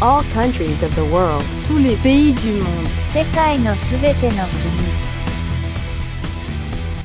all countries of the world. tous les pays du monde, 世界のすべての国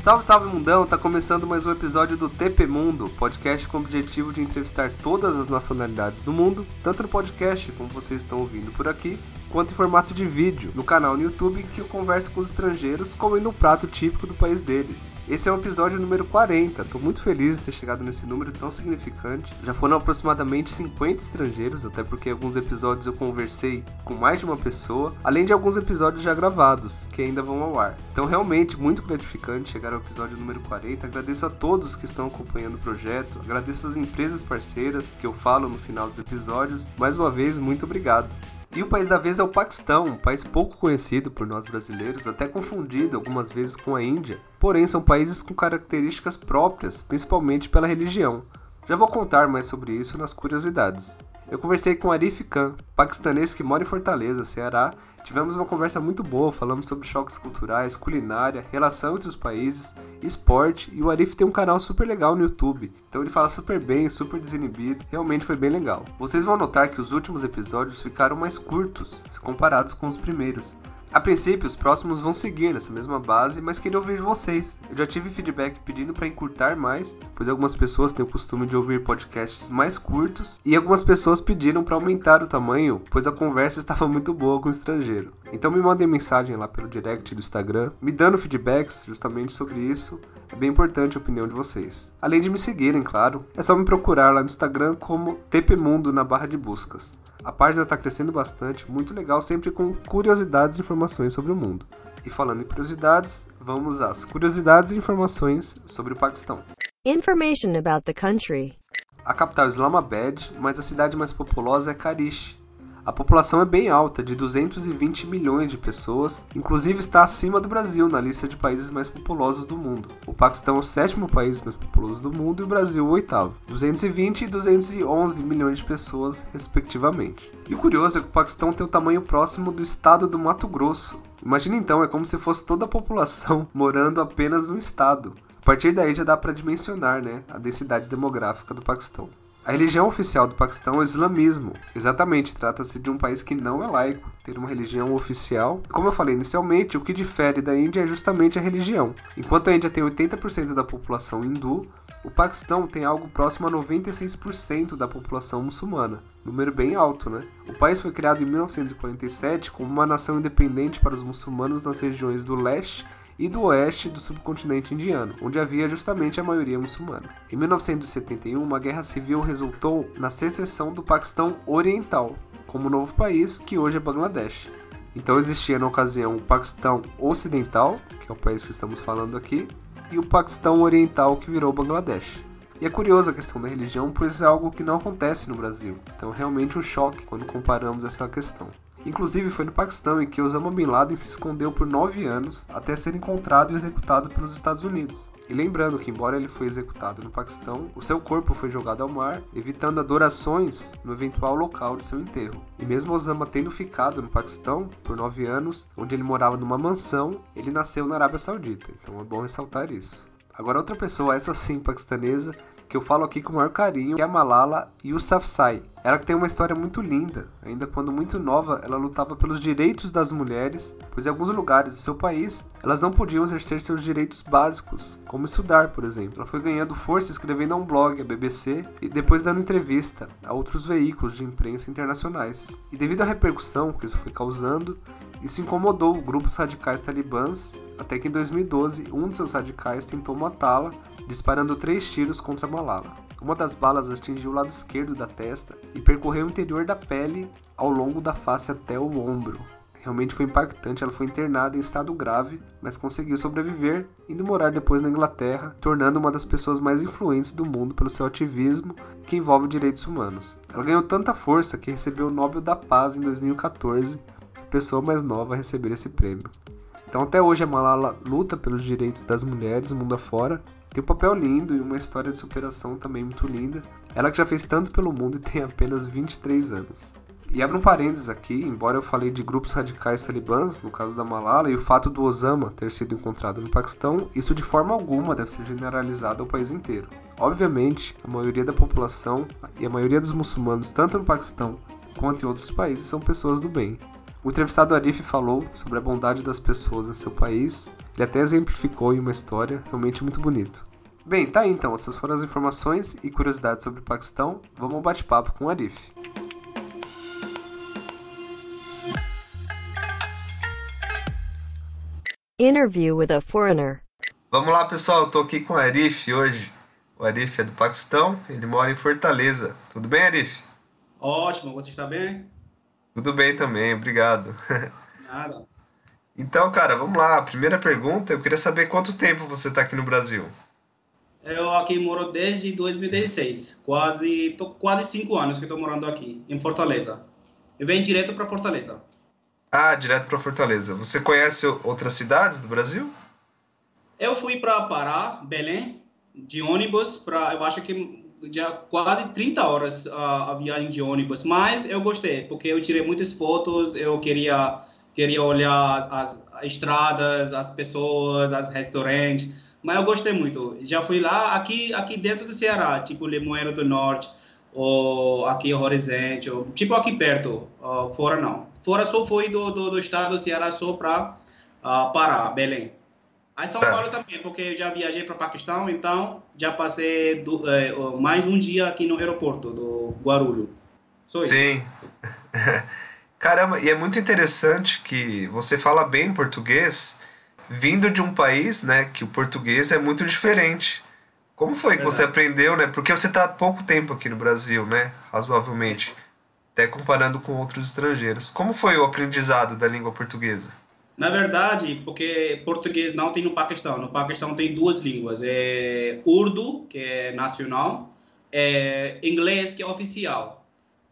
Salve, salve mundão! Tá começando mais um episódio do TP Mundo, podcast com o objetivo de entrevistar todas as nacionalidades do mundo, tanto no podcast, como vocês estão ouvindo por aqui, quanto em formato de vídeo no canal no YouTube que eu converso com os estrangeiros comendo um prato típico do país deles. Esse é o episódio número 40, tô muito feliz de ter chegado nesse número tão significante. Já foram aproximadamente 50 estrangeiros, até porque alguns episódios eu conversei com mais de uma pessoa, além de alguns episódios já gravados, que ainda vão ao ar. Então realmente muito gratificante chegar ao episódio número 40. Agradeço a todos que estão acompanhando o projeto, agradeço as empresas parceiras que eu falo no final dos episódios. Mais uma vez, muito obrigado. E o país da vez é o Paquistão, um país pouco conhecido por nós brasileiros, até confundido algumas vezes com a Índia. Porém, são países com características próprias, principalmente pela religião. Já vou contar mais sobre isso nas curiosidades. Eu conversei com Arif Khan, paquistanês que mora em Fortaleza, Ceará. Tivemos uma conversa muito boa, falamos sobre choques culturais, culinária, relação entre os países, esporte e o Arif tem um canal super legal no YouTube. Então ele fala super bem, super desinibido, realmente foi bem legal. Vocês vão notar que os últimos episódios ficaram mais curtos, se comparados com os primeiros. A princípio, os próximos vão seguir nessa mesma base, mas queria ouvir vocês. Eu já tive feedback pedindo para encurtar mais, pois algumas pessoas têm o costume de ouvir podcasts mais curtos, e algumas pessoas pediram para aumentar o tamanho, pois a conversa estava muito boa com o estrangeiro. Então me mandem mensagem lá pelo direct do Instagram, me dando feedbacks justamente sobre isso. É bem importante a opinião de vocês. Além de me seguirem, claro, é só me procurar lá no Instagram como TPMundo na barra de buscas. A página está crescendo bastante, muito legal, sempre com curiosidades e informações sobre o mundo. E falando em curiosidades, vamos às curiosidades e informações sobre o Paquistão. Information about the country. A capital é Islamabad, mas a cidade mais populosa é Karish. A população é bem alta, de 220 milhões de pessoas, inclusive está acima do Brasil na lista de países mais populosos do mundo. O Paquistão é o sétimo país mais populoso do mundo e o Brasil o oitavo, 220 e 211 milhões de pessoas, respectivamente. E o curioso é que o Paquistão tem o tamanho próximo do estado do Mato Grosso. Imagina então, é como se fosse toda a população morando apenas no estado. A partir daí já dá para dimensionar né, a densidade demográfica do Paquistão. A religião oficial do Paquistão é o islamismo. Exatamente, trata-se de um país que não é laico, ter uma religião oficial. Como eu falei inicialmente, o que difere da Índia é justamente a religião. Enquanto a Índia tem 80% da população hindu, o Paquistão tem algo próximo a 96% da população muçulmana. Número bem alto, né? O país foi criado em 1947 como uma nação independente para os muçulmanos nas regiões do leste e do oeste do subcontinente indiano, onde havia justamente a maioria muçulmana. Em 1971, uma guerra civil resultou na secessão do Paquistão Oriental, como novo país que hoje é Bangladesh. Então existia na ocasião o Paquistão Ocidental, que é o país que estamos falando aqui, e o Paquistão Oriental, que virou Bangladesh. E é curiosa a questão da religião, pois é algo que não acontece no Brasil. Então, realmente um choque quando comparamos essa questão. Inclusive foi no Paquistão em que Osama Bin Laden se escondeu por nove anos até ser encontrado e executado pelos Estados Unidos. E lembrando que, embora ele foi executado no Paquistão, o seu corpo foi jogado ao mar, evitando adorações no eventual local de seu enterro. E mesmo Osama tendo ficado no Paquistão por nove anos, onde ele morava numa mansão, ele nasceu na Arábia Saudita. Então é bom ressaltar isso. Agora, outra pessoa, essa sim paquistanesa, que eu falo aqui com o maior carinho, que é a Malala Yousafzai. Ela que tem uma história muito linda. Ainda quando muito nova, ela lutava pelos direitos das mulheres, pois em alguns lugares do seu país, elas não podiam exercer seus direitos básicos, como estudar, por exemplo. Ela foi ganhando força escrevendo a um blog, a BBC, e depois dando entrevista a outros veículos de imprensa internacionais. E devido à repercussão que isso foi causando, isso incomodou grupos radicais talibãs, até que em 2012 um de seus radicais tentou matá-la disparando três tiros contra Malala. Uma das balas atingiu o lado esquerdo da testa e percorreu o interior da pele ao longo da face até o ombro. Realmente foi impactante, ela foi internada em estado grave, mas conseguiu sobreviver, indo morar depois na Inglaterra, tornando uma das pessoas mais influentes do mundo pelo seu ativismo que envolve direitos humanos. Ela ganhou tanta força que recebeu o Nobel da Paz em 2014, a pessoa mais nova a receber esse prêmio. Então até hoje a Malala luta pelos direitos das mulheres mundo afora tem um papel lindo e uma história de superação também muito linda. Ela que já fez tanto pelo mundo e tem apenas 23 anos. E abro um parênteses aqui, embora eu falei de grupos radicais talibãs, no caso da Malala, e o fato do Osama ter sido encontrado no Paquistão, isso de forma alguma deve ser generalizado ao país inteiro. Obviamente, a maioria da população e a maioria dos muçulmanos, tanto no Paquistão quanto em outros países, são pessoas do bem. O entrevistado Arif falou sobre a bondade das pessoas em seu país, ele até exemplificou em uma história realmente muito bonito. Bem, tá aí então, essas foram as informações e curiosidades sobre o Paquistão. Vamos ao bate-papo com o Arif. Interview with a foreigner. Vamos lá, pessoal. Eu tô aqui com o Arif hoje. O Arif é do Paquistão, ele mora em Fortaleza. Tudo bem, Arif? Ótimo, você está bem? Tudo bem também, obrigado. Nada. Então, cara, vamos lá. Primeira pergunta, eu queria saber quanto tempo você está aqui no Brasil. Eu aqui moro desde 2016, quase tô quase cinco anos que estou morando aqui em Fortaleza. Eu venho direto para Fortaleza. Ah, direto para Fortaleza. Você conhece outras cidades do Brasil? Eu fui para Pará, Belém, de ônibus para, eu acho que já quase 30 horas a, a viagem de ônibus, mas eu gostei porque eu tirei muitas fotos, eu queria queria olhar as, as estradas, as pessoas, os restaurantes, mas eu gostei muito. Já fui lá aqui aqui dentro do Ceará, tipo Limoeiro do Norte ou aqui Horizonte, ou, tipo aqui perto, uh, fora não. Fora só fui do, do, do estado do Ceará só para uh, Pará, Belém. Aí São. Paulo também, porque eu já viajei para Paquistão, então já passei do, é, mais um dia aqui no aeroporto do Guarulhos. Só isso. Sim. Caramba, e é muito interessante que você fala bem português vindo de um país, né, que o português é muito diferente. Como foi que você aprendeu, né? Porque você está há pouco tempo aqui no Brasil, né? Razoavelmente. Até comparando com outros estrangeiros. Como foi o aprendizado da língua portuguesa? Na verdade, porque português não tem no Paquistão. No Paquistão tem duas línguas. É Urdu, que é nacional, é inglês, que é oficial.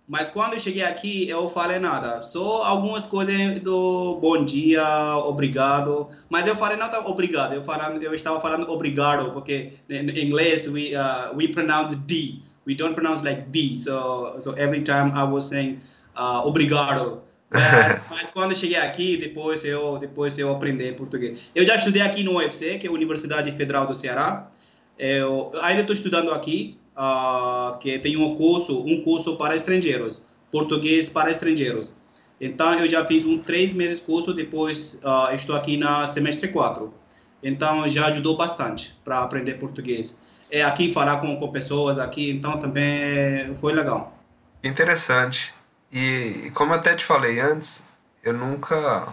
Mas quando eu cheguei aqui, eu falei nada. Só algumas coisas do bom dia, obrigado. Mas eu falei não obrigado. Eu, falando, eu estava falando obrigado, porque em inglês, we, uh, we pronounce D. We don't pronounce like D. So, so every time I was saying uh, obrigado. É, mas quando eu cheguei aqui, depois eu depois eu aprendi português. Eu já estudei aqui no UFC, que é a Universidade Federal do Ceará. Eu ainda estou estudando aqui, uh, que tem um curso, um curso para estrangeiros, português para estrangeiros. Então eu já fiz um três meses curso, depois uh, estou aqui na semestre 4. Então já ajudou bastante para aprender português. É aqui falar com, com pessoas aqui, então também foi legal. Interessante. E como até te falei antes, eu nunca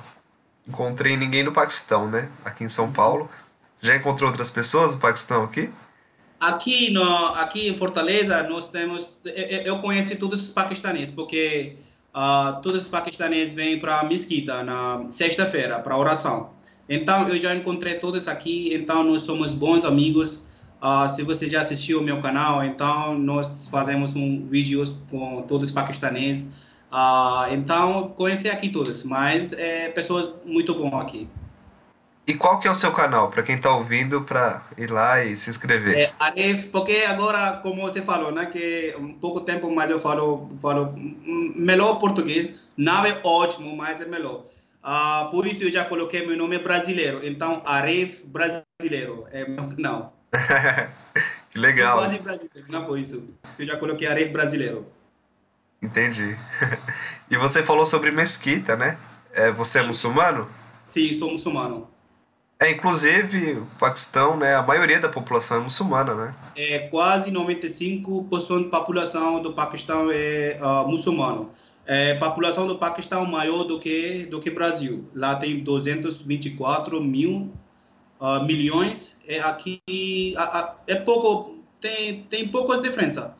encontrei ninguém no Paquistão, né? Aqui em São Paulo. Você já encontrou outras pessoas no Paquistão aqui? Aqui, no, aqui em Fortaleza, nós temos. Eu conheci todos os paquistaneses, porque uh, todos os paquistaneses vêm para a mesquita na sexta-feira, para oração. Então, eu já encontrei todos aqui, então nós somos bons amigos. Uh, se você já assistiu o meu canal, então nós fazemos um vídeos com todos os paquistaneses Uh, então, conheci aqui todas, mas é pessoas muito bom aqui. E qual que é o seu canal, para quem está ouvindo, para ir lá e se inscrever? É, Aref, porque agora, como você falou, né, que um pouco tempo mais eu falo, falo melhor português, não é ótimo, mas é melhor. Uh, por isso eu já coloquei meu nome brasileiro, então Aref Brasileiro é meu canal. que legal. Sou quase brasileiro, não é por isso. Eu já coloquei Aref Brasileiro. Entendi. e você falou sobre mesquita, né? É, você é muçulmano? Sim, sou muçulmano. É, inclusive, o Paquistão, né, a maioria da população é muçulmana, né? É, quase 95% da população do Paquistão é uh, muçulmano. É, a população do Paquistão é maior do que do que Brasil. Lá tem 224 mil uh, milhões. É aqui é pouco tem tem pouca diferença.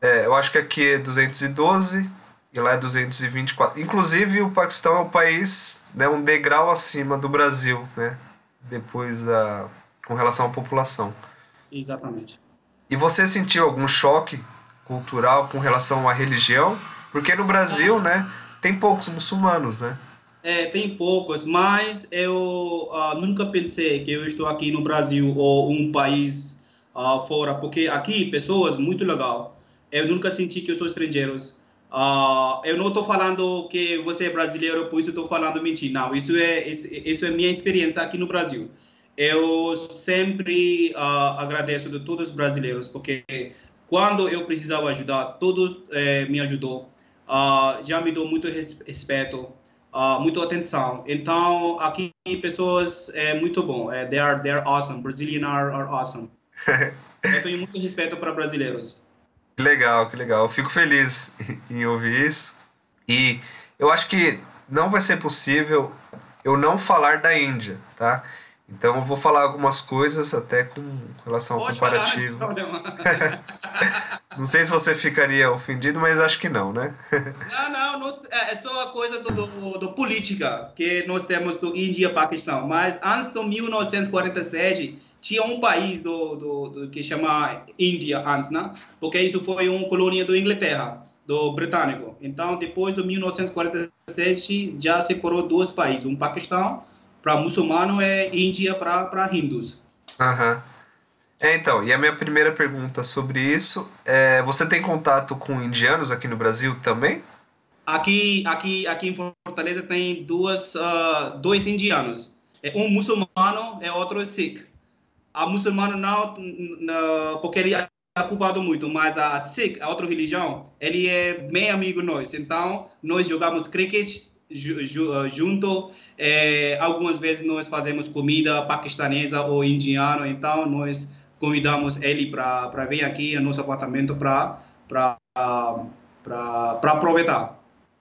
É, eu acho que aqui é 212 e lá é 224. Inclusive, o Paquistão é o país né, um degrau acima do Brasil, né? Depois da. com relação à população. Exatamente. E você sentiu algum choque cultural com relação à religião? Porque no Brasil, ah. né, tem poucos muçulmanos, né? É, tem poucos, mas eu uh, nunca pensei que eu estou aqui no Brasil ou um país uh, fora, porque aqui pessoas muito legal eu nunca senti que eu sou estrangeiro. Uh, eu não estou falando que você é brasileiro, por isso estou falando mentira. Não, isso é, isso, é minha experiência aqui no Brasil. Eu sempre uh, agradeço de todos os brasileiros, porque quando eu precisava ajudar, todos eh, me ajudou. uh, já me deu muito res respeito, uh, muita atenção. Então, aqui pessoas é muito bom. É, they are they are awesome. Brazilian are, are awesome. Eu tenho muito respeito para brasileiros. Que legal, que legal. Eu fico feliz em ouvir isso. E eu acho que não vai ser possível eu não falar da Índia, tá? Então eu vou falar algumas coisas até com relação ao Pode comparativo. não, não sei se você ficaria ofendido, mas acho que não, né? não, não, não, é só a coisa do, do, do, política que nós temos do Índia e Paquistão. Mas antes de 1947 tinha um país do, do, do, que chama Índia antes, né? Porque isso foi uma colônia da Inglaterra, do britânico. Então depois de 1947 já separou dois países, um Paquistão para muçulmano é Índia para hindus. Aham. Uhum. É, então, e a minha primeira pergunta sobre isso é: você tem contato com indianos aqui no Brasil também? Aqui, aqui, aqui em Fortaleza tem duas, uh, dois indianos. É um muçulmano e outro Sikh. A muçulmano não, não, porque ele é culpado muito, mas a Sikh, a outra religião, ele é bem amigo nós. Então, nós jogamos cricket eh, junto. É, algumas vezes nós fazemos comida paquistanesa ou indiana, então nós convidamos ele para vir aqui no nosso apartamento para aproveitar.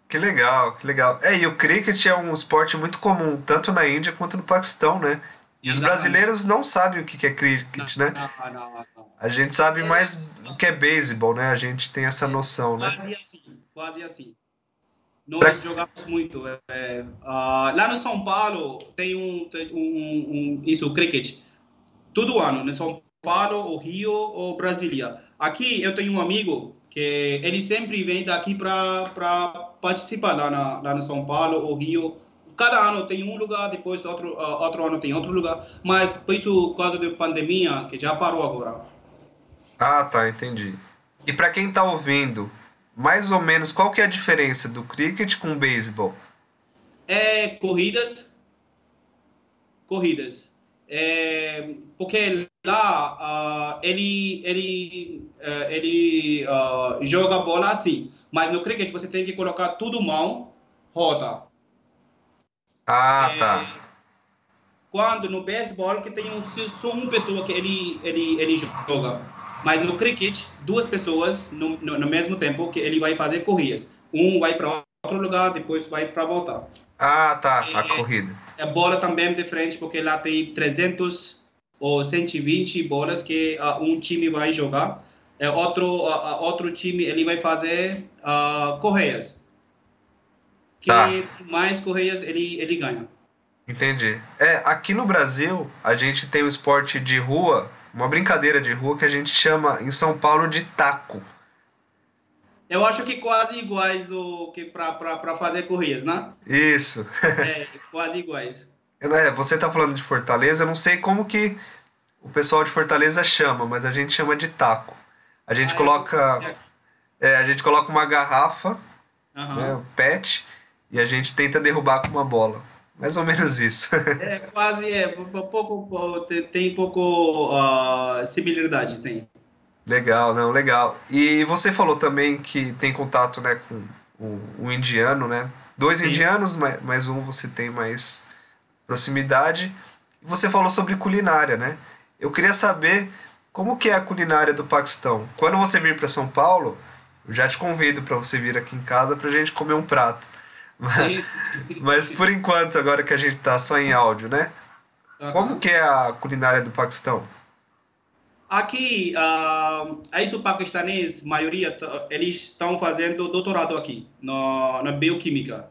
Que legal, que legal. É, e o cricket é um esporte muito comum, tanto na Índia quanto no Paquistão, né? E os brasileiros não sabem o que é cricket, né? Não, não, não, A gente sabe é, mais o que é beisebol, né? A gente tem essa noção, né? Quase assim, quase assim. Nós pra... jogamos muito. É, uh, lá no São Paulo tem um, tem um, um, isso, o cricket. Todo ano, no São Paulo, ou Rio ou Brasília. Aqui eu tenho um amigo que ele sempre vem daqui para participar lá, na, lá no São Paulo ou Rio. Cada ano tem um lugar, depois outro, uh, outro ano tem outro lugar. Mas por isso, por causa da pandemia, que já parou agora. Ah, tá, entendi. E para quem está ouvindo mais ou menos qual que é a diferença do cricket com o beisebol? É corridas, corridas. É, porque lá uh, ele ele uh, ele uh, joga bola assim, mas no cricket você tem que colocar tudo mão, roda. Ah, é, tá. Quando no beisebol que tem um, só uma pessoa que ele ele ele joga. Mas no cricket, duas pessoas no, no, no mesmo tempo que ele vai fazer corridas. Um vai para outro lugar, depois vai para voltar. Ah, tá, a corrida. A bola também é diferente, porque lá tem 300 ou 120 bolas que uh, um time vai jogar. É outro, uh, outro time ele vai fazer uh, correias. Que tá. mais correias ele, ele ganha. Entendi. É, aqui no Brasil, a gente tem o esporte de rua uma brincadeira de rua que a gente chama em São Paulo de taco. Eu acho que quase iguais do que para fazer corridas, né? Isso. é, quase iguais. É, você tá falando de Fortaleza, eu não sei como que o pessoal de Fortaleza chama, mas a gente chama de taco. A gente ah, coloca é, a gente coloca uma garrafa, uhum. né, um pet, e a gente tenta derrubar com uma bola. Mais ou menos isso. é quase, é, pouco, tem pouco uh, similaridade, tem. Legal, não, legal. E você falou também que tem contato, né, com o, o indiano, né? Dois Sim. indianos, mais, um você tem mais proximidade. Você falou sobre culinária, né? Eu queria saber como que é a culinária do Paquistão. Quando você vir para São Paulo, eu já te convido para você vir aqui em casa para a gente comer um prato. Mas, mas por enquanto, agora que a gente tá só em áudio, né? Uhum. Como que é a culinária do Paquistão? Aqui, uh, aí o paquistanês, maioria, eles estão fazendo doutorado aqui, no, na bioquímica.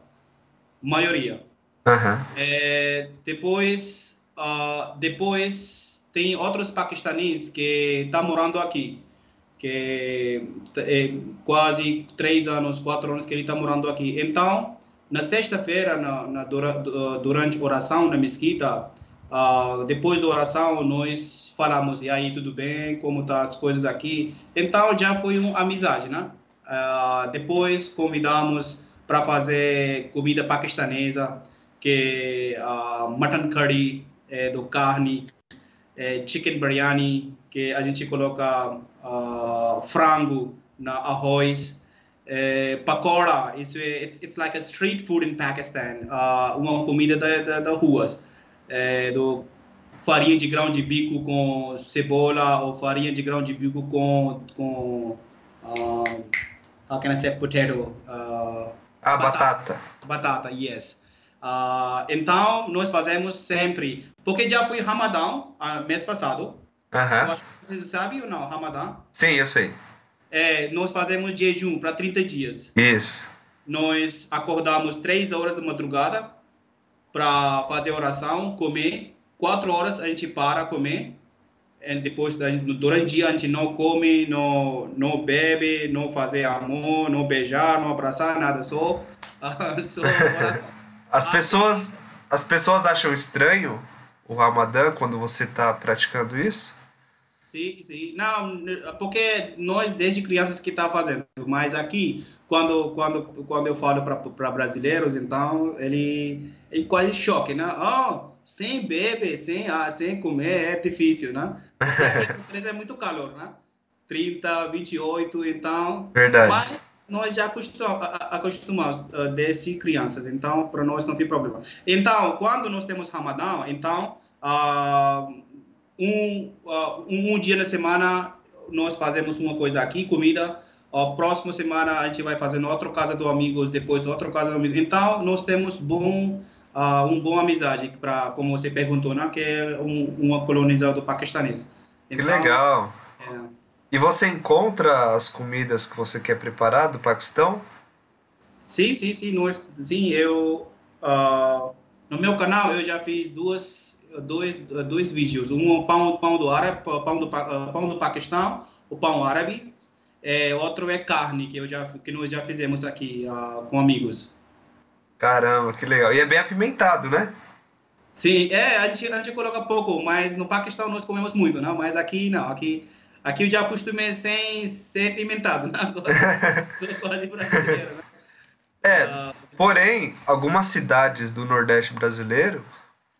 Maioria. Uhum. É, depois, uh, depois tem outros paquistaneses que estão morando aqui, que é quase três anos, quatro anos que ele está morando aqui. Então, na sexta-feira, na, na, durante a oração na mesquita, uh, depois da oração, nós falamos, e aí, tudo bem? Como tá as coisas aqui? Então, já foi uma amizade, né? Uh, depois, convidamos para fazer comida paquistanesa, que uh, mutton curry, é, do carne, é, chicken biryani, que a gente coloca uh, frango na arroz, É, pakora, isso é it's, it's like a street food in Pakistan, uh, uma comida da, da, da ruas, é, do farinha de grão de bico com cebola ou farinha de grão de bico com com uh, how can I say potato? Uh, ah, batata. Batata, yes. Uh, então, nós fazemos sempre, porque já foi Ramadão, uh, mês passado. Aham. Vocês sabem ou não, Ramadão? Sim, eu sei. É, nós fazemos jejum para 30 dias. Isso. Nós acordamos 3 horas da madrugada para fazer oração, comer. 4 horas a gente para comer. E depois, durante o dia, a gente não come, não, não bebe, não fazer amor, não beijar, não abraçar, nada, só, só oração. As pessoas, as pessoas acham estranho o Ramadã quando você está praticando isso? Sim, sim. Não, porque nós desde crianças que tá fazendo, mas aqui quando quando quando eu falo para brasileiros, então ele ele quase choque, né? Oh, sem beber, sem ah, sem comer é difícil, né? Porque é muito calor, né? 30, 28, então. Verdade. Mas nós já acostumamos, uh, desde crianças, então para nós não tem problema. Então, quando nós temos Ramadão, então uh, um, uh, um, um, dia na semana nós fazemos uma coisa aqui, comida. A próxima semana a gente vai fazer outra casa do amigos, depois outra casa do amigo. Então nós temos bom uh, um bom amizade para, como você perguntou, né, que é um, uma colonizador paquistanês. Então, que legal. É. E você encontra as comidas que você quer preparar do Paquistão? Sim, sim, sim. Nós, sim, eu uh, no meu canal eu já fiz duas dois, dois vídeos. Um pão, pão do árabe, pão do, pão do Paquistão, o pão árabe. É, outro é carne, que, eu já, que nós já fizemos aqui uh, com amigos. Caramba, que legal. E é bem apimentado, né? Sim, é, a gente, a gente coloca pouco, mas no Paquistão nós comemos muito, não? Mas aqui não, aqui, aqui eu já acostumei sem ser pimentado, né? Agora sou quase brasileiro, né? É, uh, porém, algumas cidades do Nordeste brasileiro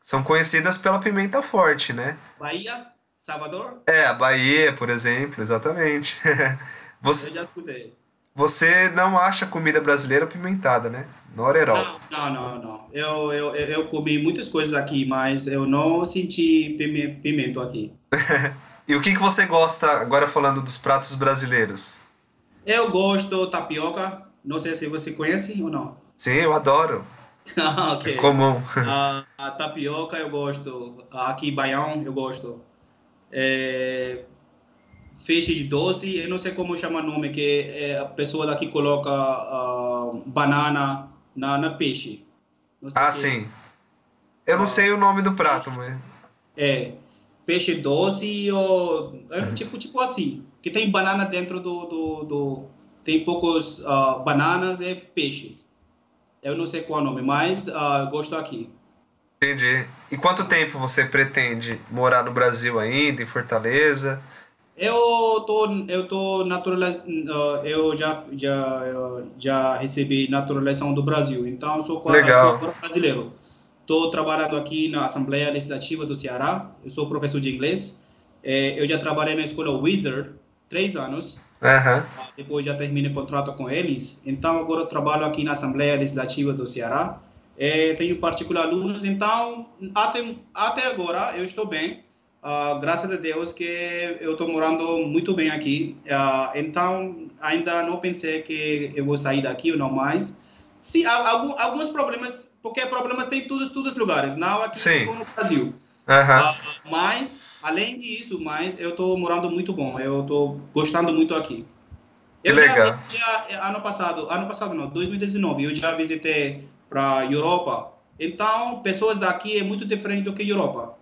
são conhecidas pela pimenta forte, né? Bahia, Salvador? É, a Bahia, por exemplo, exatamente. Você, eu já escutei. Você não acha comida brasileira pimentada, né? No. Não, não, não. não. Eu, eu, eu comi muitas coisas aqui, mas eu não senti pimento aqui. e o que, que você gosta, agora falando dos pratos brasileiros? Eu gosto tapioca. Não sei se você conhece ou não. Sim, eu adoro. Ah, ok. É comum. A, a, tapioca eu gosto. Aqui, baião, eu gosto. É, feixe de doce, eu não sei como chama o nome, que é a pessoa daqui coloca uh, banana na, na peixe. Ah, que... sim. Eu não sei o nome do prato, mas... É, peixe doce ou... É tipo, tipo assim, que tem banana dentro do... do, do tem poucos uh, bananas, é peixe. Eu não sei qual é o nome, mas uh, gosto aqui. Entendi. E quanto tempo você pretende morar no Brasil ainda, em Fortaleza? Eu tô, eu tô naturaliz... eu já, já, já recebi naturalização do Brasil, então sou, Legal. sou brasileiro. Estou trabalhando aqui na Assembleia Legislativa do Ceará, eu sou professor de inglês. É, eu já trabalhei na escola Wizard, três anos. Uhum. Depois já terminei o contrato com eles. Então, agora eu trabalho aqui na Assembleia Legislativa do Ceará. É, tenho particular alunos, então, até, até agora eu estou bem. Uh, graças a Deus que eu estou morando muito bem aqui. Uh, então, ainda não pensei que eu vou sair daqui ou não mais. Sim, algum, alguns problemas, porque problemas tem em todos, todos os lugares, não aqui Sim. no Brasil. Uhum. Uh, mas Além disso, mas eu estou morando muito bom. Eu estou gostando muito aqui. Eu Legal. Já, já, ano passado, ano passado não, 2019, eu já visitei para Europa. Então, pessoas daqui é muito diferente do que Europa.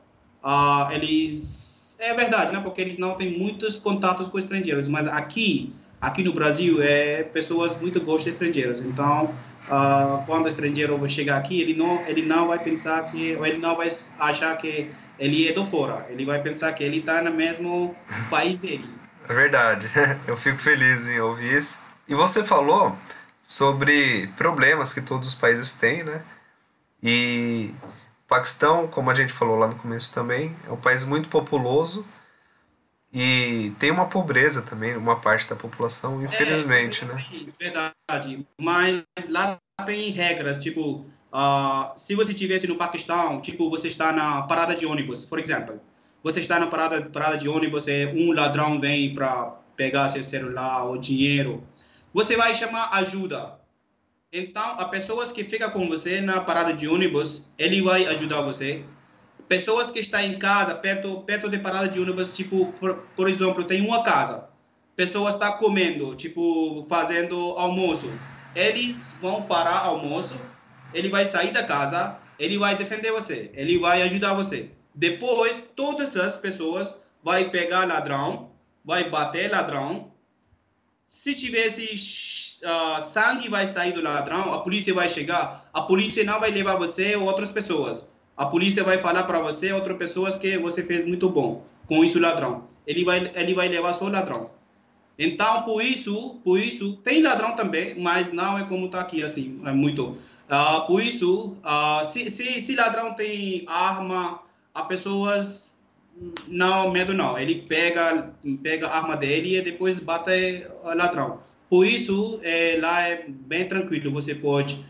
Ah, eles é verdade, né? Porque eles não têm muitos contatos com estrangeiros, mas aqui, aqui no Brasil, é pessoas muito gostam de estrangeiros. Então, ah, quando o estrangeiro chegar aqui, ele não, ele não vai pensar que, ou ele não vai achar que ele é do fora. Ele vai pensar que ele está no mesmo país dele. É verdade. Eu fico feliz em ouvir isso. E você falou sobre problemas que todos os países têm, né? E o Paquistão, como a gente falou lá no começo também, é um país muito populoso E tem uma pobreza também, uma parte da população, infelizmente, é, né? Verdade. Mas lá tem regras, tipo, uh, se você estivesse no Paquistão, tipo, você está na parada de ônibus, por exemplo. Você está na parada, parada de ônibus e um ladrão vem para pegar seu celular ou dinheiro. Você vai chamar ajuda. Então, as pessoas que ficam com você na parada de ônibus, ele vai ajudar você pessoas que estão em casa, perto, perto de parada de ônibus, tipo, por, por exemplo, tem uma casa, pessoas estão comendo, tipo, fazendo almoço. Eles vão parar almoço, ele vai sair da casa, ele vai defender você, ele vai ajudar você. Depois, todas as pessoas vai pegar ladrão, vai bater ladrão. Se tivesse uh, sangue vai sair do ladrão, a polícia vai chegar, a polícia não vai levar você ou outras pessoas a polícia vai falar para você, outras pessoas, que você fez muito bom com isso ladrão. Ele vai, ele vai levar só ladrão. Então, por isso, por isso, tem ladrão também, mas não é como está aqui, assim, é muito. Uh, por isso, uh, se, se, se ladrão tem arma, as pessoas não medo não. Ele pega pega a arma dele e depois bate o ladrão. Por isso, é, lá é bem tranquilo. Você pode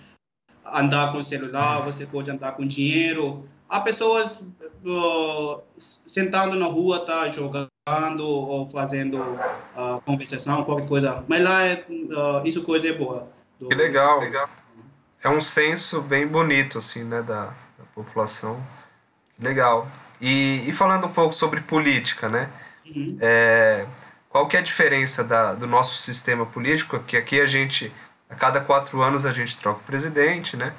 andar com celular, você pode andar com dinheiro. Há pessoas uh, sentando na rua, tá jogando ou fazendo uh, conversação, qualquer coisa. Mas lá, é, uh, isso coisa é boa. Que legal. É um senso bem bonito, assim, né, da, da população. Legal. E, e, falando um pouco sobre política, né? Uhum. É, qual que é a diferença da, do nosso sistema político? Que aqui a gente a cada quatro anos a gente troca o presidente, né?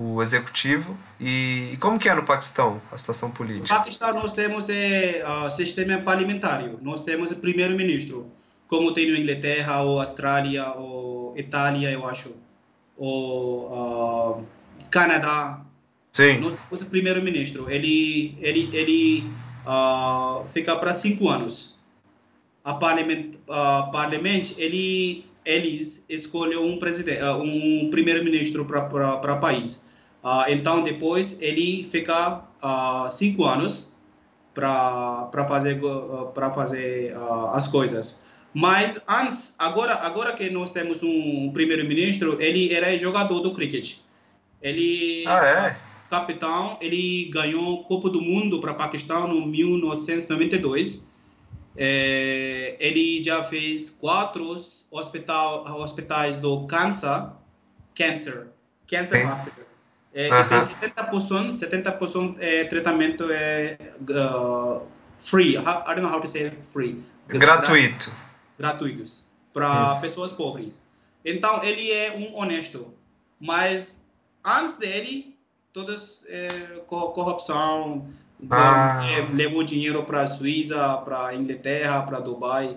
o executivo. E, e, como que é no Paquistão a situação política? No Paquistão nós temos é, uh, sistema parlamentar, nós temos primeiro-ministro, como tem na Inglaterra, ou Austrália, ou Itália, eu acho, ou uh, Canadá. Sim. Temos primeiro-ministro, ele, ele, ele uh, fica para cinco anos. A parlamento, uh, parlamento ele eles escolhem um presidente, ah, um primeiro-ministro para o país. Uh, então depois ele fica uh, cinco anos para fazer para fazer uh, as coisas. Mas antes, agora agora que nós temos um primeiro-ministro, ele era jogador do cricket. Ele ah, é? capitão, ele ganhou Copa do Mundo para Paquistão no 1992. É, ele já fez quatro hospital, hospitais do Cancer, Cancer, Cancer Sim. Hospital. É, uh -huh. tem 70%, 70% é, tratamento é uh, free. I don't know how to say free. Gratuito. Gratuitos para pessoas pobres. Então ele é um honesto, mas antes dele todas é, corrupção, ah. é, levou dinheiro para a Suíça, para a Inglaterra, para Dubai.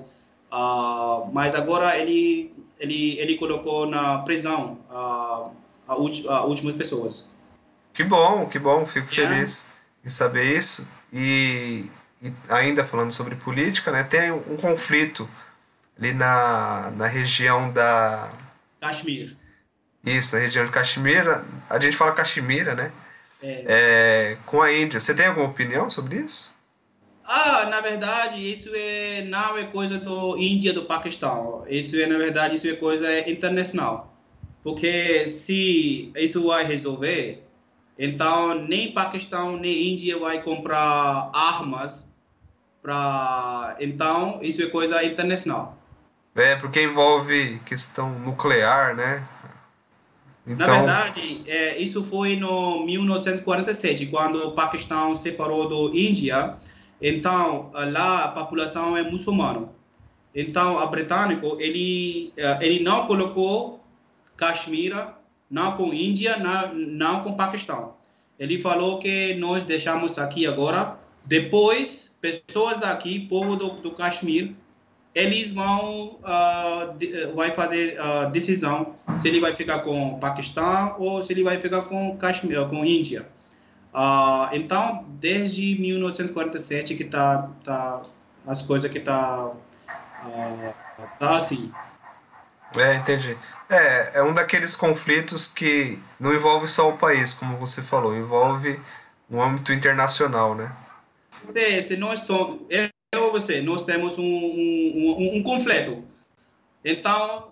Uh, mas agora ele, ele, ele colocou na prisão uh, a, a últimas pessoas. Que bom, que bom, fico yeah. feliz em saber isso. E, e, ainda falando sobre política, né, tem um conflito ali na, na região da. Kashmir. Isso, na região de Kashmir. A gente fala Kashmira, né? É. É, com a Índia. Você tem alguma opinião sobre isso? Ah, na verdade, isso é, não é coisa do Índia, do Paquistão. Isso é, na verdade, isso é coisa internacional. Porque se isso vai resolver, então nem Paquistão nem Índia vai comprar armas para. Então isso é coisa internacional. É porque envolve questão nuclear, né? Então... Na verdade, é, isso foi no 1947, quando o Paquistão separou do Índia então, lá a população é muçulmana. Então, o britânico, ele, eh, ele não colocou Caxemir, não com Índia, não, não com Paquistão. Ele falou que nós deixamos aqui agora, depois, pessoas daqui, povo do, do Caxemir, eles vão uh, de, vai fazer a uh, decisão se ele vai ficar com Paquistão ou se ele vai ficar com Caxemir, com Índia. Uh, então, desde 1947 que tá, tá as coisas que tá, tá assim. É, entendi. É, é um daqueles conflitos que não envolve só o país, como você falou, envolve um âmbito internacional, né? É, se nós eu você, nós temos um, um, um, um conflito. Então,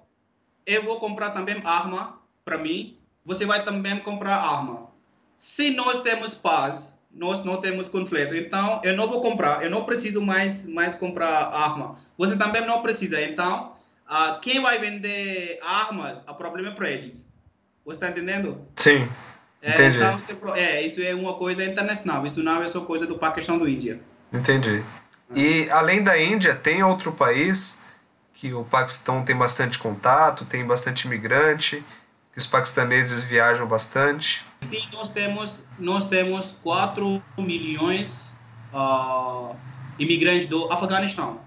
eu vou comprar também arma para mim, você vai também comprar arma. Se nós temos paz, nós não temos conflito. Então, eu não vou comprar, eu não preciso mais, mais comprar arma. Você também não precisa. Então, uh, quem vai vender armas, o problema é para eles. Você está entendendo? Sim. É, entendi. então, isso é, isso é uma coisa internacional. Isso não é só coisa do Paquistão do Índia. Entendi. E além da Índia, tem outro país que o Paquistão tem bastante contato, tem bastante imigrante, que os paquistaneses viajam bastante? Sim, nós temos, nós temos 4 milhões uh, imigrantes do Afeganistão.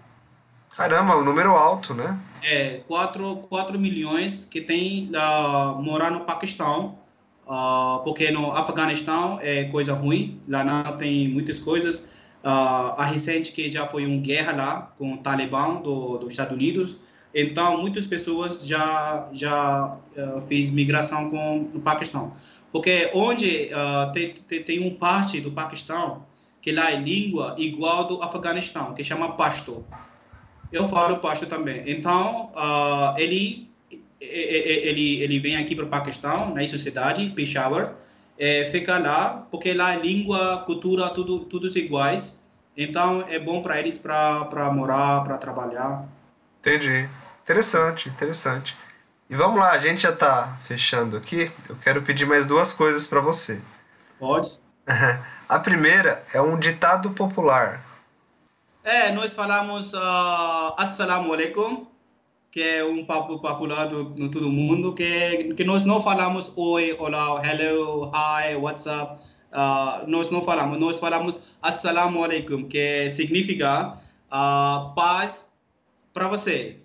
Caramba, um número alto, né? É, 4, 4 milhões que tem uh, morar no Paquistão, uh, porque no Afeganistão é coisa ruim, lá não tem muitas coisas. Uh, a recente que já foi uma guerra lá com o Talibã do, dos Estados Unidos, então muitas pessoas já já uh, fez migração com o Paquistão, porque onde uh, tem, tem, tem um parte do Paquistão que lá é língua igual do Afeganistão, que chama Pashto. Eu falo Pashto também. Então uh, ele ele ele vem aqui para o Paquistão na sociedade Peshawar é, fica lá, porque lá a língua, cultura, tudo, todos iguais. Então é bom para eles para morar, para trabalhar. Entendi. Interessante, interessante. E vamos lá, a gente já está fechando aqui. Eu quero pedir mais duas coisas para você. Pode. a primeira é um ditado popular. É, nós falamos uh, Assalamu alaikum que é um papo popular do, no todo mundo, que, que nós não falamos oi, olá, hello, hi, what's up. Uh, nós não falamos, nós falamos assalamu alaikum, que significa uh, paz para você.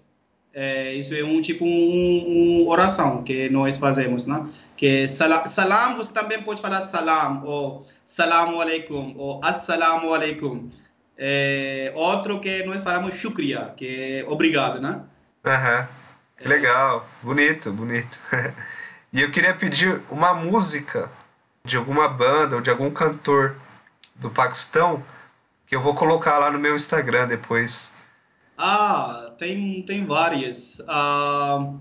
É, isso é um tipo um, um, oração que nós fazemos, né? Que salam, salam, você também pode falar salam ou salamu alaikum ou assalamu alaikum. É, outro que nós falamos shukriya, que é obrigado, né? Aham. Legal. Bonito, bonito. e eu queria pedir uma música de alguma banda ou de algum cantor do Paquistão que eu vou colocar lá no meu Instagram depois. Ah, tem, tem várias. Ah,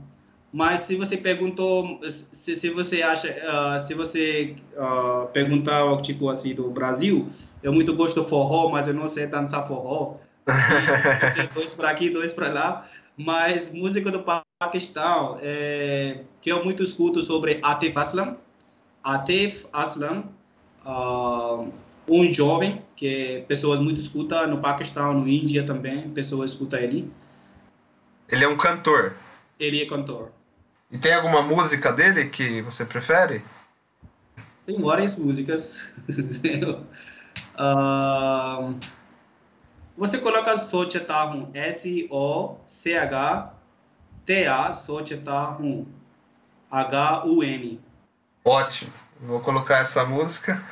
mas se você perguntou, se, se você acha, uh, se você uh, perguntar tipo assim do Brasil, eu muito gosto de forró, mas eu não sei dançar forró. E, dois para aqui, dois para lá. Mas música do Paquistão, é, que eu muito escuto sobre Atif Aslam. Atif Aslam, uh, um jovem que pessoas muito escutam no Paquistão, no Índia também, pessoas escutam ele. Ele é um cantor? Ele é cantor. E tem alguma música dele que você prefere? Tem várias músicas. uh, você coloca Sochetahun, S-O-C-H-T-A, Sochetahun, H-U-N. Ótimo, vou colocar essa música.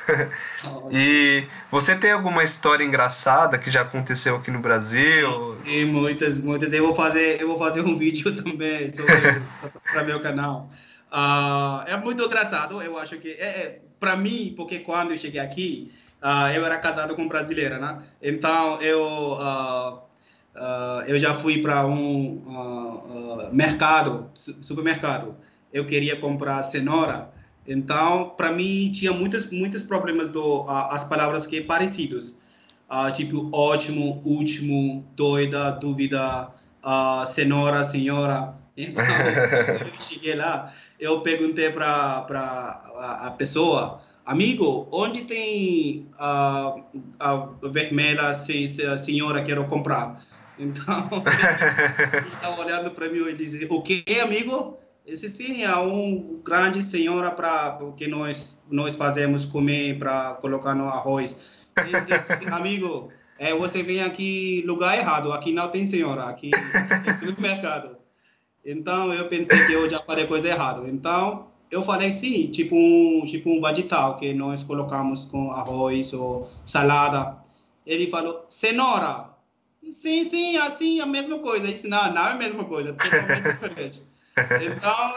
e você tem alguma história engraçada que já aconteceu aqui no Brasil? Sim, sim muitas, muitas. Eu vou fazer, eu vou fazer um vídeo também para meu canal. Uh, é muito engraçado, eu acho que é, é para mim, porque quando eu cheguei aqui, uh, eu era casado com brasileira, né? Então eu uh, uh, eu já fui para um mercado, supermercado. Eu queria comprar cenoura. Então, para mim tinha muitos muitos problemas do as palavras que parecidos, tipo ótimo, último, doida, dúvida, cenoura, senhora. Então, eu cheguei lá, eu perguntei para a, a pessoa amigo, onde tem a, a vermelha se, se a senhora quer comprar? Então, ele estava olhando para mim e disse, o que, amigo? Esse sim é um grande senhora para que nós nós fazemos comer para colocar no arroz. Disse, amigo, é, você vem aqui lugar errado, aqui não tem senhora, aqui é supermercado. Então eu pensei que eu já falei coisa errada. Então eu falei sim, tipo um, tipo um vegetal que nós colocamos com arroz ou salada. Ele falou, cenoura. Sim, sim, assim, a mesma coisa. Eu disse, não, não é a mesma coisa, totalmente diferente. Então,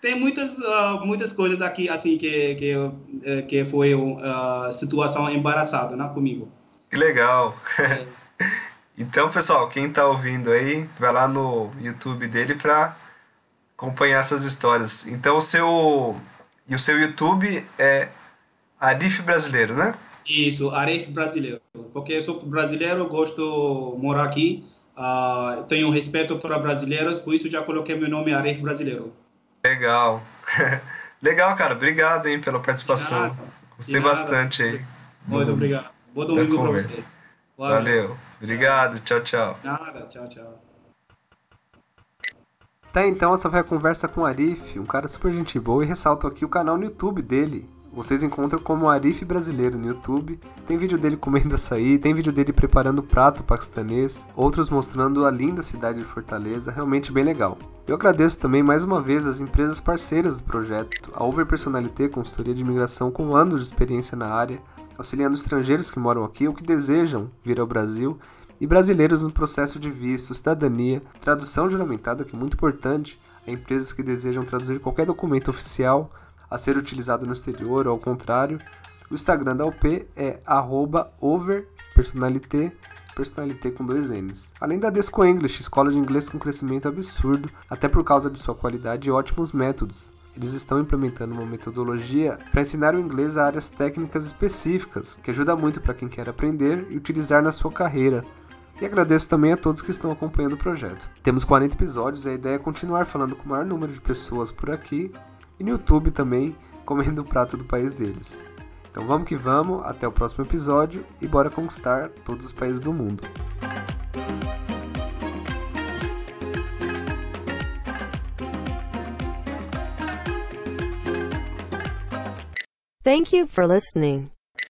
tem muitas, uh, muitas coisas aqui, assim, que, que, eh, que foi uma uh, situação embaraçada, né, comigo. Que legal. É. Então, pessoal, quem tá ouvindo aí, vai lá no YouTube dele pra acompanhar essas histórias. Então, o seu e o seu YouTube é Arif Brasileiro, né? Isso, Arif Brasileiro. Porque eu sou brasileiro, gosto de morar aqui, uh, tenho respeito para brasileiros, por isso já coloquei meu nome Arif Brasileiro. Legal. Legal, cara. Obrigado, hein, pela participação. Gostei bastante aí. Muito obrigado. Bom domingo para você. Valeu. Valeu. Obrigado. Tchau, tchau. Nada. Tchau, tchau. Tá, então essa foi a conversa com o Arif, um cara super gente boa, e ressalto aqui o canal no YouTube dele. Vocês encontram como Arif Brasileiro no YouTube. Tem vídeo dele comendo açaí, tem vídeo dele preparando prato paquistanês, outros mostrando a linda cidade de Fortaleza, realmente bem legal. Eu agradeço também mais uma vez as empresas parceiras do projeto, a Over Personalité, consultoria de imigração com anos de experiência na área, auxiliando estrangeiros que moram aqui ou que desejam vir ao Brasil e brasileiros no processo de visto, cidadania, tradução juramentada, que é muito importante, a empresas que desejam traduzir qualquer documento oficial a ser utilizado no exterior ou ao contrário. O Instagram da UP é overpersonalité, personalité com dois N's. Além da Desco English, escola de inglês com crescimento absurdo, até por causa de sua qualidade e ótimos métodos. Eles estão implementando uma metodologia para ensinar o inglês a áreas técnicas específicas, que ajuda muito para quem quer aprender e utilizar na sua carreira. E agradeço também a todos que estão acompanhando o projeto. Temos 40 episódios e a ideia é continuar falando com o maior número de pessoas por aqui e no YouTube também comendo o prato do país deles. Então vamos que vamos, até o próximo episódio e bora conquistar todos os países do mundo. Thank you for listening.